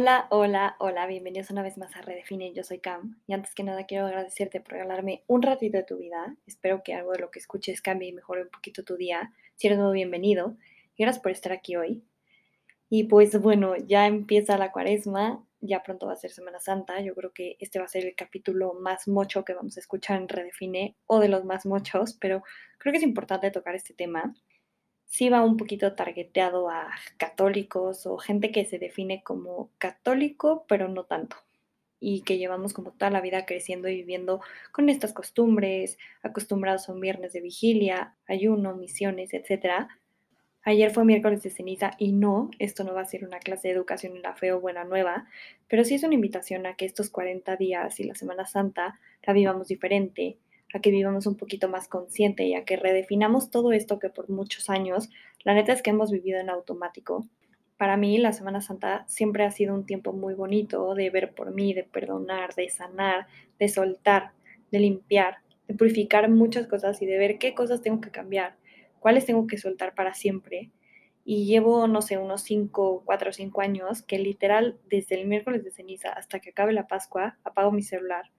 Hola, hola, hola, bienvenidos una vez más a Redefine, yo soy Cam y antes que nada quiero agradecerte por regalarme un ratito de tu vida, espero que algo de lo que escuches cambie y mejore un poquito tu día, si eres nuevo bienvenido y gracias por estar aquí hoy. Y pues bueno, ya empieza la cuaresma, ya pronto va a ser Semana Santa, yo creo que este va a ser el capítulo más mocho que vamos a escuchar en Redefine o de los más mochos, pero creo que es importante tocar este tema sí va un poquito targeteado a católicos o gente que se define como católico, pero no tanto. Y que llevamos como toda la vida creciendo y viviendo con estas costumbres, acostumbrados a un viernes de vigilia, ayuno, misiones, etc. Ayer fue miércoles de ceniza y no, esto no va a ser una clase de educación en la fe o buena nueva, pero sí es una invitación a que estos 40 días y la Semana Santa la vivamos diferente, a que vivamos un poquito más consciente y a que redefinamos todo esto que por muchos años, la neta es que hemos vivido en automático. Para mí la Semana Santa siempre ha sido un tiempo muy bonito de ver por mí, de perdonar, de sanar, de soltar, de limpiar, de purificar muchas cosas y de ver qué cosas tengo que cambiar, cuáles tengo que soltar para siempre. Y llevo, no sé, unos 5, 4 o 5 años que literal desde el miércoles de ceniza hasta que acabe la Pascua apago mi celular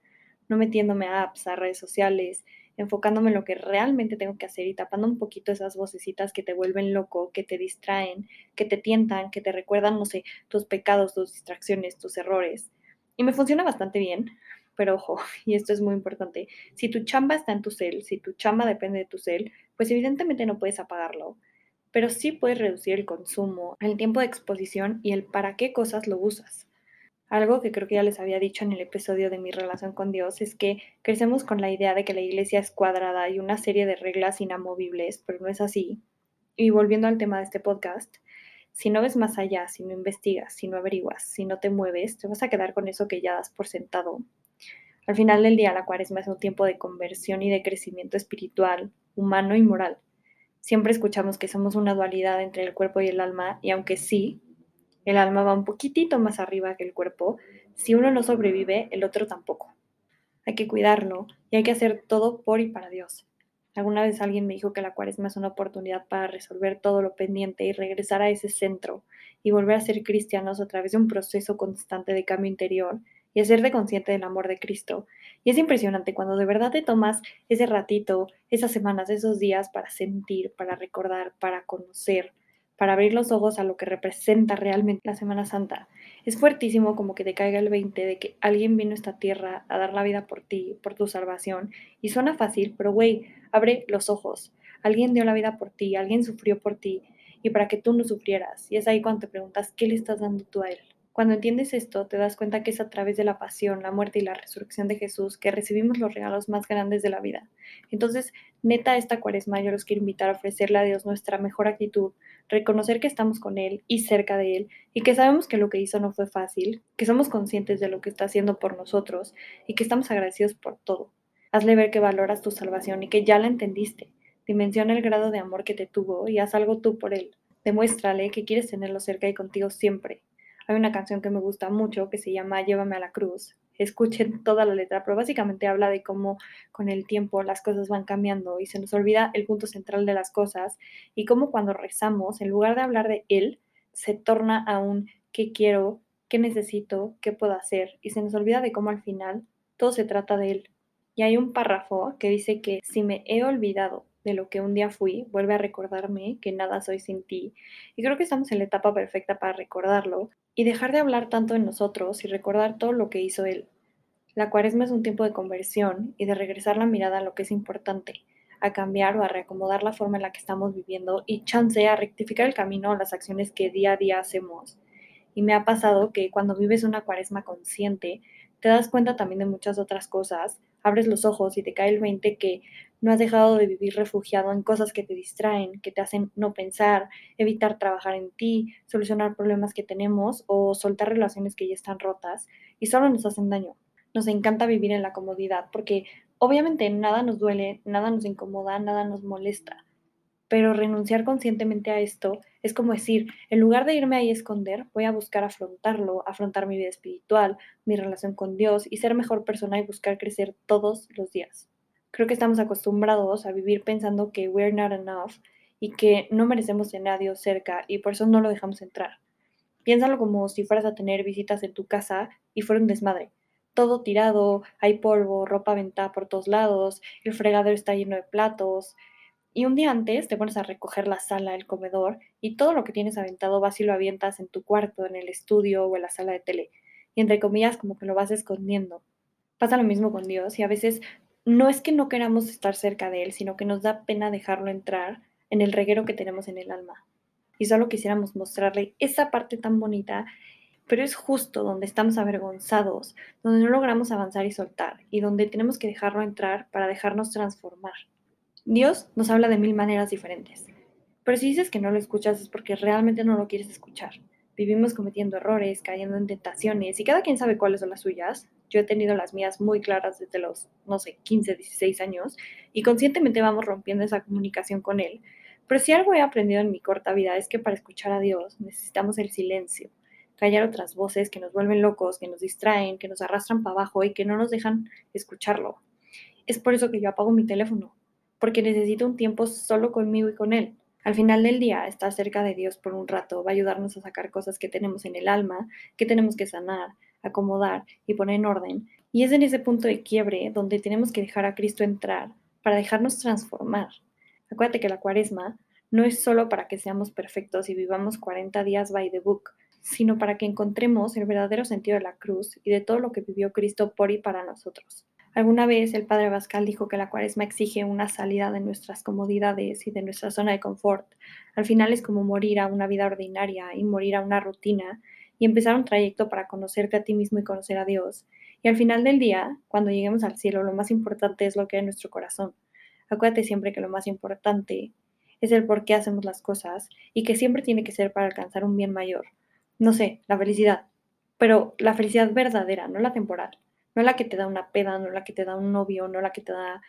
no metiéndome a apps, a redes sociales, enfocándome en lo que realmente tengo que hacer y tapando un poquito esas vocecitas que te vuelven loco, que te distraen, que te tientan, que te recuerdan, no sé, tus pecados, tus distracciones, tus errores. Y me funciona bastante bien, pero ojo, y esto es muy importante, si tu chamba está en tu cel, si tu chamba depende de tu cel, pues evidentemente no puedes apagarlo, pero sí puedes reducir el consumo, el tiempo de exposición y el para qué cosas lo usas. Algo que creo que ya les había dicho en el episodio de mi relación con Dios es que crecemos con la idea de que la iglesia es cuadrada y una serie de reglas inamovibles, pero no es así. Y volviendo al tema de este podcast, si no ves más allá, si no investigas, si no averiguas, si no te mueves, te vas a quedar con eso que ya das por sentado. Al final del día, la cuaresma es un tiempo de conversión y de crecimiento espiritual, humano y moral. Siempre escuchamos que somos una dualidad entre el cuerpo y el alma, y aunque sí, el alma va un poquitito más arriba que el cuerpo. Si uno no sobrevive, el otro tampoco. Hay que cuidarlo y hay que hacer todo por y para Dios. Alguna vez alguien me dijo que la cuaresma es una oportunidad para resolver todo lo pendiente y regresar a ese centro y volver a ser cristianos a través de un proceso constante de cambio interior y hacerte consciente del amor de Cristo. Y es impresionante cuando de verdad te tomas ese ratito, esas semanas, esos días para sentir, para recordar, para conocer, para abrir los ojos a lo que representa realmente la Semana Santa. Es fuertísimo como que te caiga el 20 de que alguien vino a esta tierra a dar la vida por ti, por tu salvación. Y suena fácil, pero güey, abre los ojos. Alguien dio la vida por ti, alguien sufrió por ti y para que tú no sufrieras. Y es ahí cuando te preguntas, ¿qué le estás dando tú a él? Cuando entiendes esto, te das cuenta que es a través de la pasión, la muerte y la resurrección de Jesús que recibimos los regalos más grandes de la vida. Entonces, neta, esta cuaresma yo los quiero invitar a ofrecerle a Dios nuestra mejor actitud, reconocer que estamos con Él y cerca de Él, y que sabemos que lo que hizo no fue fácil, que somos conscientes de lo que está haciendo por nosotros y que estamos agradecidos por todo. Hazle ver que valoras tu salvación y que ya la entendiste. Dimensiona el grado de amor que te tuvo y haz algo tú por Él. Demuéstrale que quieres tenerlo cerca y contigo siempre hay una canción que me gusta mucho que se llama Llévame a la cruz. Escuchen toda la letra, pero básicamente habla de cómo con el tiempo las cosas van cambiando y se nos olvida el punto central de las cosas y cómo cuando rezamos, en lugar de hablar de Él, se torna a un qué quiero, qué necesito, qué puedo hacer y se nos olvida de cómo al final todo se trata de Él. Y hay un párrafo que dice que si me he olvidado de lo que un día fui, vuelve a recordarme que nada soy sin ti. Y creo que estamos en la etapa perfecta para recordarlo y dejar de hablar tanto en nosotros y recordar todo lo que hizo Él. La cuaresma es un tiempo de conversión y de regresar la mirada a lo que es importante, a cambiar o a reacomodar la forma en la que estamos viviendo y chance a rectificar el camino a las acciones que día a día hacemos. Y me ha pasado que cuando vives una cuaresma consciente, te das cuenta también de muchas otras cosas, abres los ojos y te cae el 20 que no has dejado de vivir refugiado en cosas que te distraen, que te hacen no pensar, evitar trabajar en ti, solucionar problemas que tenemos o soltar relaciones que ya están rotas y solo nos hacen daño. Nos encanta vivir en la comodidad porque obviamente nada nos duele, nada nos incomoda, nada nos molesta. Pero renunciar conscientemente a esto es como decir, en lugar de irme ahí a esconder, voy a buscar afrontarlo, afrontar mi vida espiritual, mi relación con Dios y ser mejor persona y buscar crecer todos los días. Creo que estamos acostumbrados a vivir pensando que we're not enough y que no merecemos tener a Dios cerca y por eso no lo dejamos entrar. Piénsalo como si fueras a tener visitas en tu casa y fuera un desmadre. Todo tirado, hay polvo, ropa aventada por todos lados, el fregadero está lleno de platos, y un día antes te pones a recoger la sala, el comedor y todo lo que tienes aventado vas y lo avientas en tu cuarto, en el estudio o en la sala de tele. Y entre comillas como que lo vas escondiendo. Pasa lo mismo con Dios y a veces no es que no queramos estar cerca de Él, sino que nos da pena dejarlo entrar en el reguero que tenemos en el alma. Y solo quisiéramos mostrarle esa parte tan bonita, pero es justo donde estamos avergonzados, donde no logramos avanzar y soltar, y donde tenemos que dejarlo entrar para dejarnos transformar. Dios nos habla de mil maneras diferentes, pero si dices que no lo escuchas es porque realmente no lo quieres escuchar. Vivimos cometiendo errores, cayendo en tentaciones y cada quien sabe cuáles son las suyas. Yo he tenido las mías muy claras desde los, no sé, 15, 16 años y conscientemente vamos rompiendo esa comunicación con Él. Pero si algo he aprendido en mi corta vida es que para escuchar a Dios necesitamos el silencio, callar otras voces que nos vuelven locos, que nos distraen, que nos arrastran para abajo y que no nos dejan escucharlo. Es por eso que yo apago mi teléfono, porque necesito un tiempo solo conmigo y con Él. Al final del día, estar cerca de Dios por un rato va a ayudarnos a sacar cosas que tenemos en el alma, que tenemos que sanar, acomodar y poner en orden. Y es en ese punto de quiebre donde tenemos que dejar a Cristo entrar para dejarnos transformar. Acuérdate que la cuaresma no es solo para que seamos perfectos y vivamos 40 días by the book, sino para que encontremos el verdadero sentido de la cruz y de todo lo que vivió Cristo por y para nosotros. Alguna vez el padre Bascal dijo que la cuaresma exige una salida de nuestras comodidades y de nuestra zona de confort. Al final es como morir a una vida ordinaria y morir a una rutina y empezar un trayecto para conocerte a ti mismo y conocer a Dios. Y al final del día, cuando lleguemos al cielo, lo más importante es lo que hay en nuestro corazón. Acuérdate siempre que lo más importante es el por qué hacemos las cosas y que siempre tiene que ser para alcanzar un bien mayor. No sé, la felicidad, pero la felicidad verdadera, no la temporal. No la que te da una peda, no la que te da un novio, no la que te da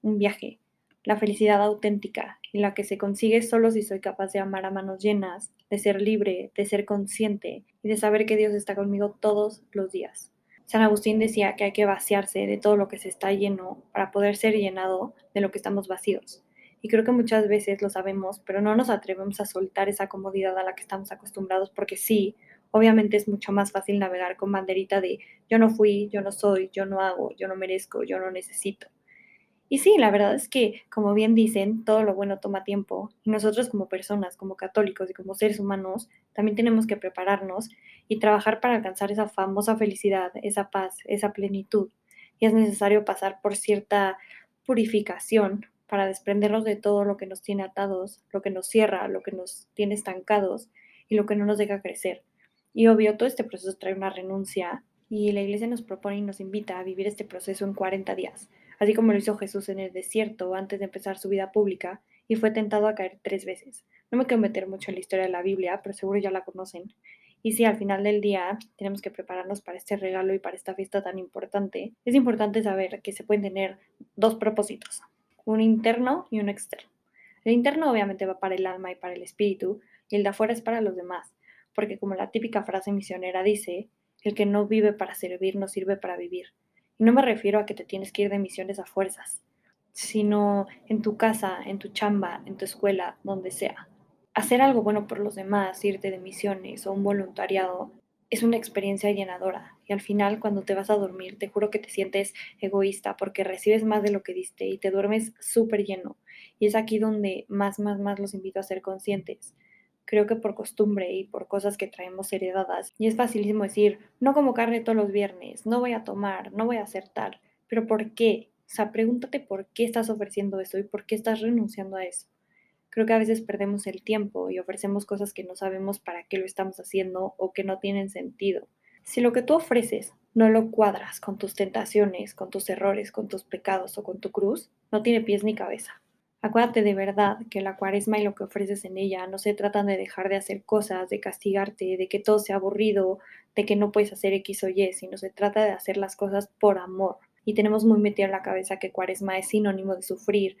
un viaje. La felicidad auténtica y la que se consigue solo si soy capaz de amar a manos llenas, de ser libre, de ser consciente y de saber que Dios está conmigo todos los días. San Agustín decía que hay que vaciarse de todo lo que se está lleno para poder ser llenado de lo que estamos vacíos. Y creo que muchas veces lo sabemos, pero no nos atrevemos a soltar esa comodidad a la que estamos acostumbrados porque sí, obviamente es mucho más fácil navegar con banderita de yo no fui, yo no soy, yo no hago, yo no merezco, yo no necesito. Y sí, la verdad es que, como bien dicen, todo lo bueno toma tiempo y nosotros como personas, como católicos y como seres humanos, también tenemos que prepararnos y trabajar para alcanzar esa famosa felicidad, esa paz, esa plenitud. Y es necesario pasar por cierta purificación para desprendernos de todo lo que nos tiene atados, lo que nos cierra, lo que nos tiene estancados y lo que no nos deja crecer. Y obvio, todo este proceso trae una renuncia y la iglesia nos propone y nos invita a vivir este proceso en 40 días, así como lo hizo Jesús en el desierto antes de empezar su vida pública y fue tentado a caer tres veces. No me quiero meter mucho en la historia de la Biblia, pero seguro ya la conocen. Y si al final del día tenemos que prepararnos para este regalo y para esta fiesta tan importante, es importante saber que se pueden tener dos propósitos, un interno y un externo. El interno obviamente va para el alma y para el espíritu, y el de afuera es para los demás porque como la típica frase misionera dice, el que no vive para servir no sirve para vivir. No me refiero a que te tienes que ir de misiones a fuerzas, sino en tu casa, en tu chamba, en tu escuela, donde sea. Hacer algo bueno por los demás, irte de misiones o un voluntariado, es una experiencia llenadora. Y al final, cuando te vas a dormir, te juro que te sientes egoísta porque recibes más de lo que diste y te duermes súper lleno. Y es aquí donde más, más, más los invito a ser conscientes creo que por costumbre y por cosas que traemos heredadas. Y es facilísimo decir, no como carne todos los viernes, no voy a tomar, no voy a hacer tal. Pero ¿por qué? O sea, pregúntate por qué estás ofreciendo eso y por qué estás renunciando a eso. Creo que a veces perdemos el tiempo y ofrecemos cosas que no sabemos para qué lo estamos haciendo o que no tienen sentido. Si lo que tú ofreces no lo cuadras con tus tentaciones, con tus errores, con tus pecados o con tu cruz, no tiene pies ni cabeza. Acuérdate de verdad que la cuaresma y lo que ofreces en ella no se tratan de dejar de hacer cosas, de castigarte, de que todo sea aburrido, de que no puedes hacer X o Y, sino se trata de hacer las cosas por amor. Y tenemos muy metido en la cabeza que cuaresma es sinónimo de sufrir,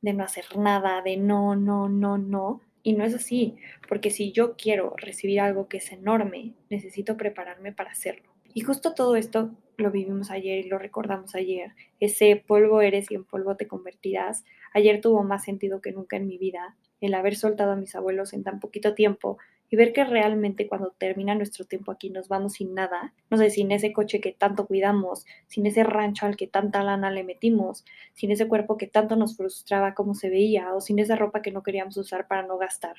de no hacer nada, de no, no, no, no. Y no es así, porque si yo quiero recibir algo que es enorme, necesito prepararme para hacerlo. Y justo todo esto lo vivimos ayer y lo recordamos ayer. Ese polvo eres y en polvo te convertirás. Ayer tuvo más sentido que nunca en mi vida el haber soltado a mis abuelos en tan poquito tiempo y ver que realmente cuando termina nuestro tiempo aquí nos vamos sin nada, no sé, sin ese coche que tanto cuidamos, sin ese rancho al que tanta lana le metimos, sin ese cuerpo que tanto nos frustraba como se veía o sin esa ropa que no queríamos usar para no gastar.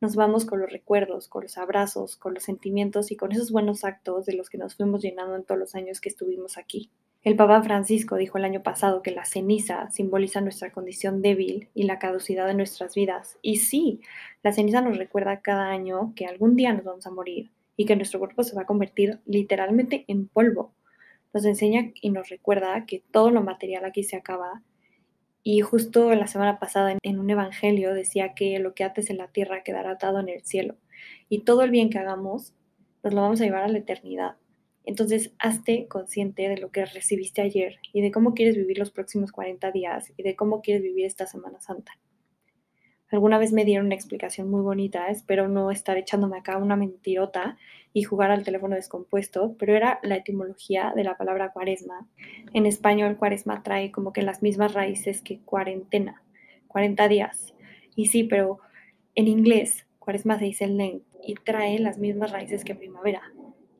Nos vamos con los recuerdos, con los abrazos, con los sentimientos y con esos buenos actos de los que nos fuimos llenando en todos los años que estuvimos aquí. El Papa Francisco dijo el año pasado que la ceniza simboliza nuestra condición débil y la caducidad de nuestras vidas. Y sí, la ceniza nos recuerda cada año que algún día nos vamos a morir y que nuestro cuerpo se va a convertir literalmente en polvo. Nos enseña y nos recuerda que todo lo material aquí se acaba y justo la semana pasada en un evangelio decía que lo que ates en la tierra quedará atado en el cielo. Y todo el bien que hagamos nos lo vamos a llevar a la eternidad. Entonces, hazte consciente de lo que recibiste ayer y de cómo quieres vivir los próximos 40 días y de cómo quieres vivir esta Semana Santa. Alguna vez me dieron una explicación muy bonita, espero no estar echándome acá una mentirota y jugar al teléfono descompuesto, pero era la etimología de la palabra cuaresma. En español, cuaresma trae como que las mismas raíces que cuarentena, 40 días. Y sí, pero en inglés, cuaresma se dice lent y trae las mismas raíces que primavera.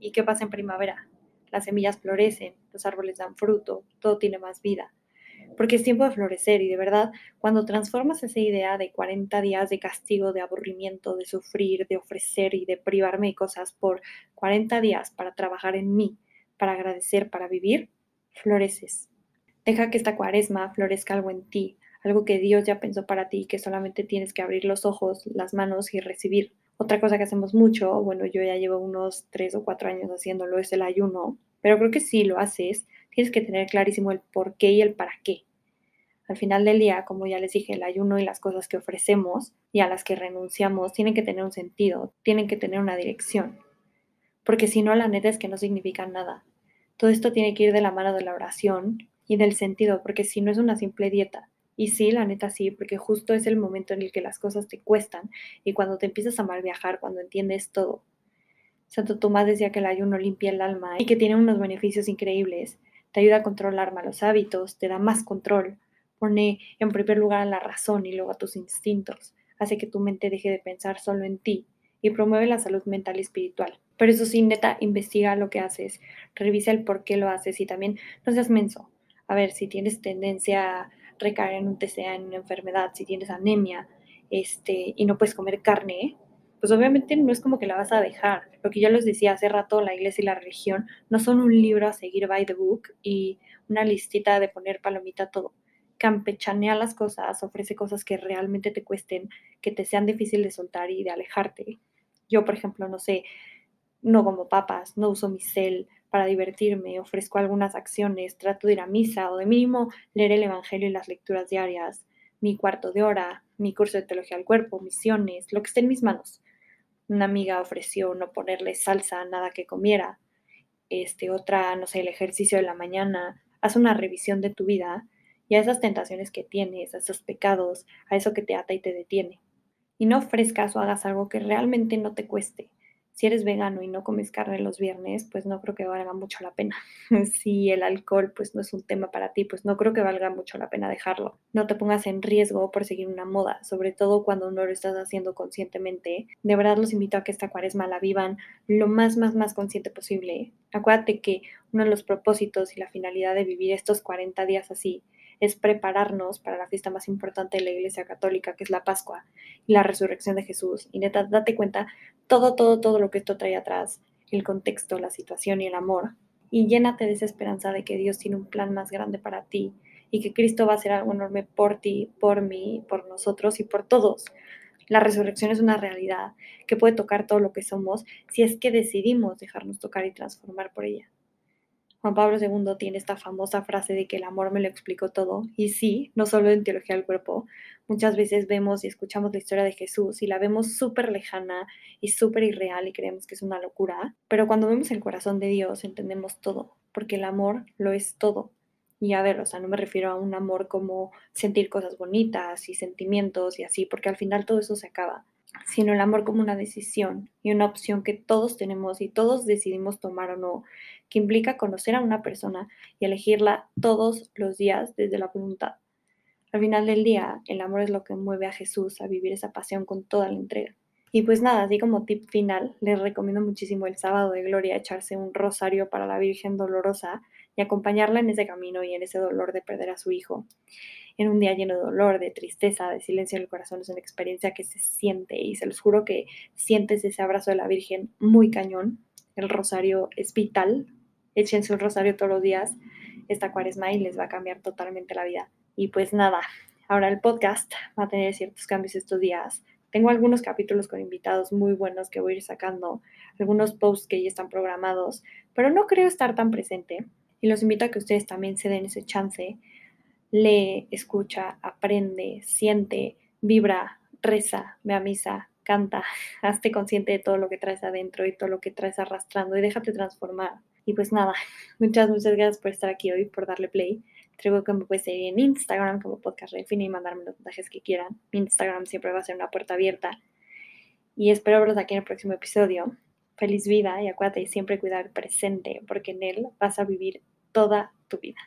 ¿Y qué pasa en primavera? Las semillas florecen, los árboles dan fruto, todo tiene más vida porque es tiempo de florecer y de verdad, cuando transformas esa idea de 40 días de castigo, de aburrimiento, de sufrir, de ofrecer y de privarme de cosas por 40 días para trabajar en mí, para agradecer, para vivir, floreces. Deja que esta cuaresma florezca algo en ti, algo que Dios ya pensó para ti, que solamente tienes que abrir los ojos, las manos y recibir. Otra cosa que hacemos mucho, bueno, yo ya llevo unos tres o cuatro años haciéndolo, es el ayuno, pero creo que si lo haces, tienes que tener clarísimo el por qué y el para qué. Al final del día, como ya les dije, el ayuno y las cosas que ofrecemos y a las que renunciamos tienen que tener un sentido, tienen que tener una dirección. Porque si no, la neta es que no significan nada. Todo esto tiene que ir de la mano de la oración y del sentido, porque si no es una simple dieta. Y sí, la neta sí, porque justo es el momento en el que las cosas te cuestan y cuando te empiezas a mal viajar, cuando entiendes todo. Santo Tomás decía que el ayuno limpia el alma y que tiene unos beneficios increíbles. Te ayuda a controlar malos hábitos, te da más control, Pone en primer lugar a la razón y luego a tus instintos. Hace que tu mente deje de pensar solo en ti y promueve la salud mental y espiritual. Pero eso sí, neta, investiga lo que haces, revisa el por qué lo haces y también no seas menso. A ver, si tienes tendencia a recaer en un TCA, en una enfermedad, si tienes anemia este, y no puedes comer carne, pues obviamente no es como que la vas a dejar. Lo que yo les decía hace rato, la iglesia y la religión no son un libro a seguir by the book y una listita de poner palomita todo campechanea las cosas, ofrece cosas que realmente te cuesten, que te sean difíciles de soltar y de alejarte. Yo, por ejemplo, no sé, no como papas, no uso mi cel para divertirme, ofrezco algunas acciones, trato de ir a misa o de mínimo leer el Evangelio y las lecturas diarias, mi cuarto de hora, mi curso de teología al cuerpo, misiones, lo que esté en mis manos. Una amiga ofreció no ponerle salsa a nada que comiera. Este, otra, no sé, el ejercicio de la mañana. Haz una revisión de tu vida y a esas tentaciones que tienes, a esos pecados, a eso que te ata y te detiene. Y no ofrezcas o hagas algo que realmente no te cueste. Si eres vegano y no comes carne los viernes, pues no creo que valga mucho la pena. si el alcohol pues no es un tema para ti, pues no creo que valga mucho la pena dejarlo. No te pongas en riesgo por seguir una moda, sobre todo cuando no lo estás haciendo conscientemente. De verdad los invito a que esta cuaresma la vivan lo más, más, más consciente posible. Acuérdate que uno de los propósitos y la finalidad de vivir estos 40 días así es prepararnos para la fiesta más importante de la Iglesia Católica, que es la Pascua y la resurrección de Jesús. Y neta, date cuenta todo, todo, todo lo que esto trae atrás, el contexto, la situación y el amor. Y llénate de esa esperanza de que Dios tiene un plan más grande para ti y que Cristo va a hacer algo enorme por ti, por mí, por nosotros y por todos. La resurrección es una realidad que puede tocar todo lo que somos si es que decidimos dejarnos tocar y transformar por ella. Juan Pablo II tiene esta famosa frase de que el amor me lo explicó todo. Y sí, no solo en teología del cuerpo. Muchas veces vemos y escuchamos la historia de Jesús y la vemos súper lejana y súper irreal y creemos que es una locura. Pero cuando vemos el corazón de Dios entendemos todo, porque el amor lo es todo. Y a ver, o sea, no me refiero a un amor como sentir cosas bonitas y sentimientos y así, porque al final todo eso se acaba, sino el amor como una decisión y una opción que todos tenemos y todos decidimos tomar o no, que implica conocer a una persona y elegirla todos los días desde la voluntad. Al final del día, el amor es lo que mueve a Jesús a vivir esa pasión con toda la entrega. Y pues nada, así como tip final, les recomiendo muchísimo el sábado de gloria echarse un rosario para la Virgen Dolorosa y acompañarla en ese camino y en ese dolor de perder a su hijo. En un día lleno de dolor, de tristeza, de silencio en el corazón, es una experiencia que se siente y se los juro que sientes ese abrazo de la Virgen muy cañón. El rosario es vital. Échense un rosario todos los días esta cuaresma y les va a cambiar totalmente la vida. Y pues nada, ahora el podcast va a tener ciertos cambios estos días. Tengo algunos capítulos con invitados muy buenos que voy a ir sacando, algunos posts que ya están programados, pero no creo estar tan presente y los invito a que ustedes también se den ese chance. Lee, escucha, aprende, siente, vibra, reza, ve a misa, canta, hazte consciente de todo lo que traes adentro y todo lo que traes arrastrando y déjate transformar. Y pues nada, muchas, muchas gracias por estar aquí hoy, por darle play. Te que me puedes seguir en Instagram como Podcast Refine y mandarme los mensajes que quieran. Mi Instagram siempre va a ser una puerta abierta. Y espero verlos aquí en el próximo episodio. Feliz vida y acuérdate siempre cuidar el presente, porque en él vas a vivir toda tu vida.